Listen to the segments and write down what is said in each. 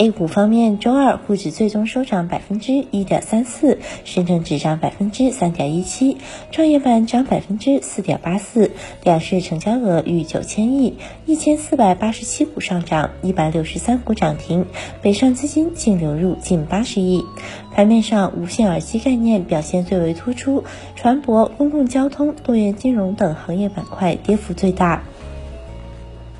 A 股方面，周二沪指最终收涨百分之一点三四，深成指涨百分之三点一七，创业板涨百分之四点八四，两市成交额逾九千亿，一千四百八十七股上涨，一百六十三股涨停，北上资金净流入近八十亿。盘面上，无线耳机概念表现最为突出，船舶、公共交通、多元金融等行业板块跌幅最大。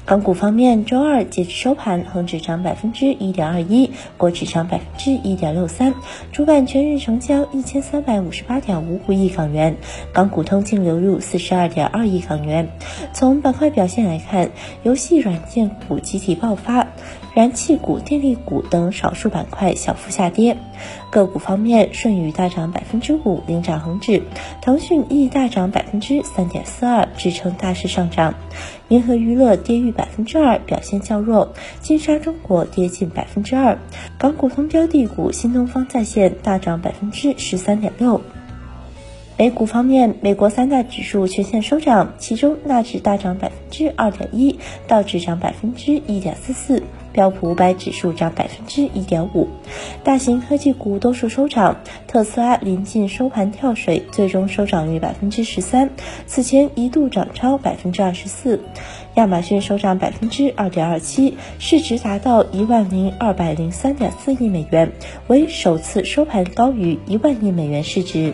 港股方面，周二截至收盘，恒指涨百分之一点二一，国指涨百分之一点六三，主板全日成交一千三百五十八点五五亿港元，港股通净流入四十二点二亿港元。从板块表现来看，游戏软件股集体爆发。燃气股、电力股等少数板块小幅下跌。个股方面，舜宇大涨百分之五，领涨恒指；腾讯亦大涨百分之三点四二，支撑大势上涨。银河娱乐跌逾百分之二，表现较弱。金沙中国跌近百分之二。港股通标的股新东方在线大涨百分之十三点六。美股方面，美国三大指数全线收涨，其中纳指大涨百分之二点一，道指涨百分之一点四四。标普五百指数涨百分之一点五，大型科技股多数收涨，特斯拉临近收盘跳水，最终收涨逾百分之十三，此前一度涨超百分之二十四。亚马逊收涨百分之二点二七，市值达到一万零二百零三点四亿美元，为首次收盘高于一万亿美元市值。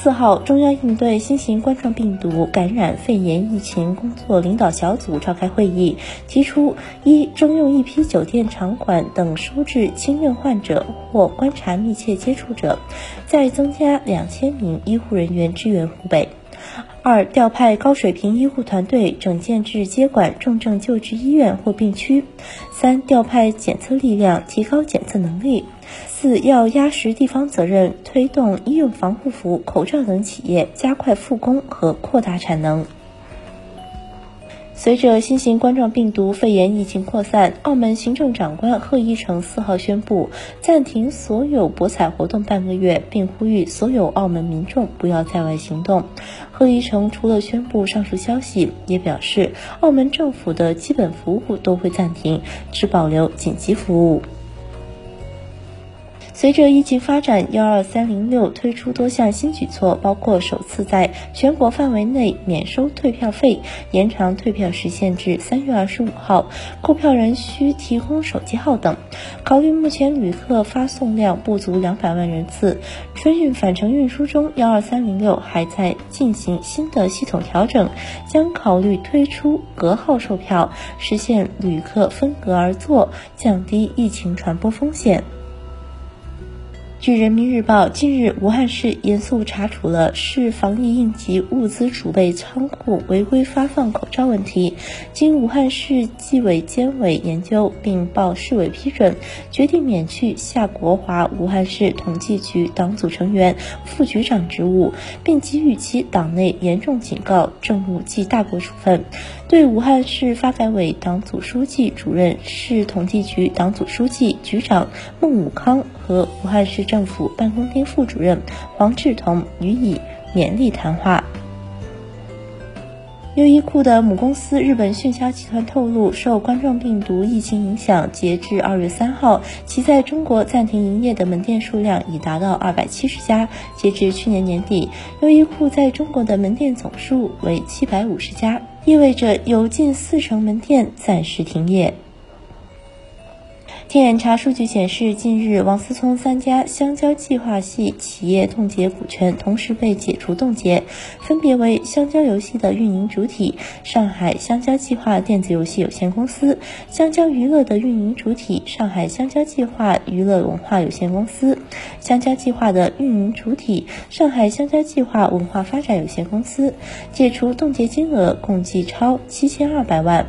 四号，中央应对新型冠状病毒感染肺炎疫情工作领导小组召开会议，提出：一、征用一批酒店、场馆等收治轻症患者或观察密切接触者，再增加两千名医护人员支援湖北；二、调派高水平医护团队整建至接管重症救治医院或病区；三、调派检测力量，提高检测能力。四要压实地方责任，推动医用防护服、口罩等企业加快复工和扩大产能。随着新型冠状病毒肺炎疫情扩散，澳门行政长官贺一诚四号宣布暂停所有博彩活动半个月，并呼吁所有澳门民众不要在外行动。贺一诚除了宣布上述消息，也表示澳门政府的基本服务都会暂停，只保留紧急服务。随着疫情发展，幺二三零六推出多项新举措，包括首次在全国范围内免收退票费，延长退票时限至三月二十五号，购票人需提供手机号等。考虑目前旅客发送量不足两百万人次，春运返程运输中，幺二三零六还在进行新的系统调整，将考虑推出隔号售票，实现旅客分隔而坐，降低疫情传播风险。据人民日报，近日武汉市严肃查处了市防疫应急物资储备仓库违规发放口罩问题。经武汉市纪委监委研究并报市委批准，决定免去夏国华武汉市统计局党组成员、副局长职务，并给予其党内严重警告、政务记大过处分。对武汉市发改委党组书记、主任、市统计局党组书记、局长孟武康和武汉市政府办公厅副主任黄志同予以勉励谈话。优衣库的母公司日本迅销集团透露，受冠状病毒疫情影响，截至二月三号，其在中国暂停营业的门店数量已达到二百七十家。截至去年年底，优衣库在中国的门店总数为七百五十家，意味着有近四成门店暂时停业。天眼查数据显示，近日王思聪三家香蕉计划系企业冻结股权同时被解除冻结，分别为香蕉游戏的运营主体上海香蕉计划电子游戏有限公司、香蕉娱乐的运营主体上海香蕉计划娱乐文化有限公司、香蕉计划的运营主体上海香蕉计划文化发展有限公司。解除冻结金额共计超七千二百万。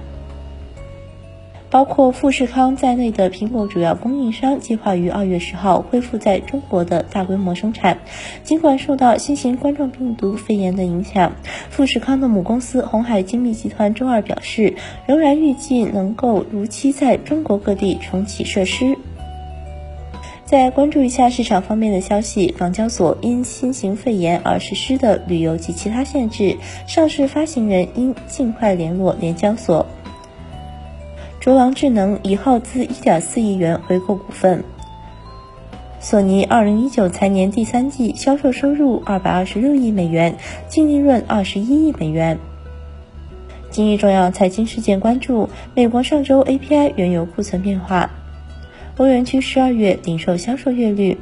包括富士康在内的苹果主要供应商计划于二月十号恢复在中国的大规模生产。尽管受到新型冠状病毒肺炎的影响，富士康的母公司红海精密集团周二表示，仍然预计能够如期在中国各地重启设施。再关注一下市场方面的消息，港交所因新型肺炎而实施的旅游及其他限制，上市发行人应尽快联络联交所。卓王智能已耗资1.4亿元回购股份。索尼2019财年第三季销售收入226亿美元，净利润21亿美元。今日重要财经事件关注：美国上周 API 原油库存变化。欧元区十二月零售销售月率，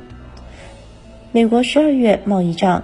美国十二月贸易账。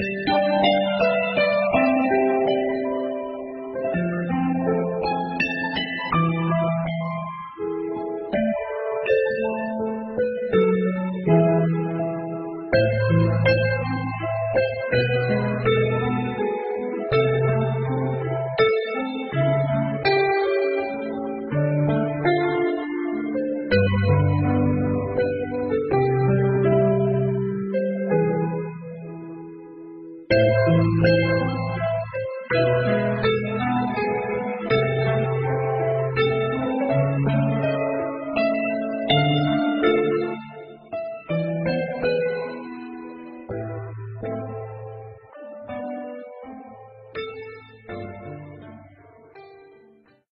Música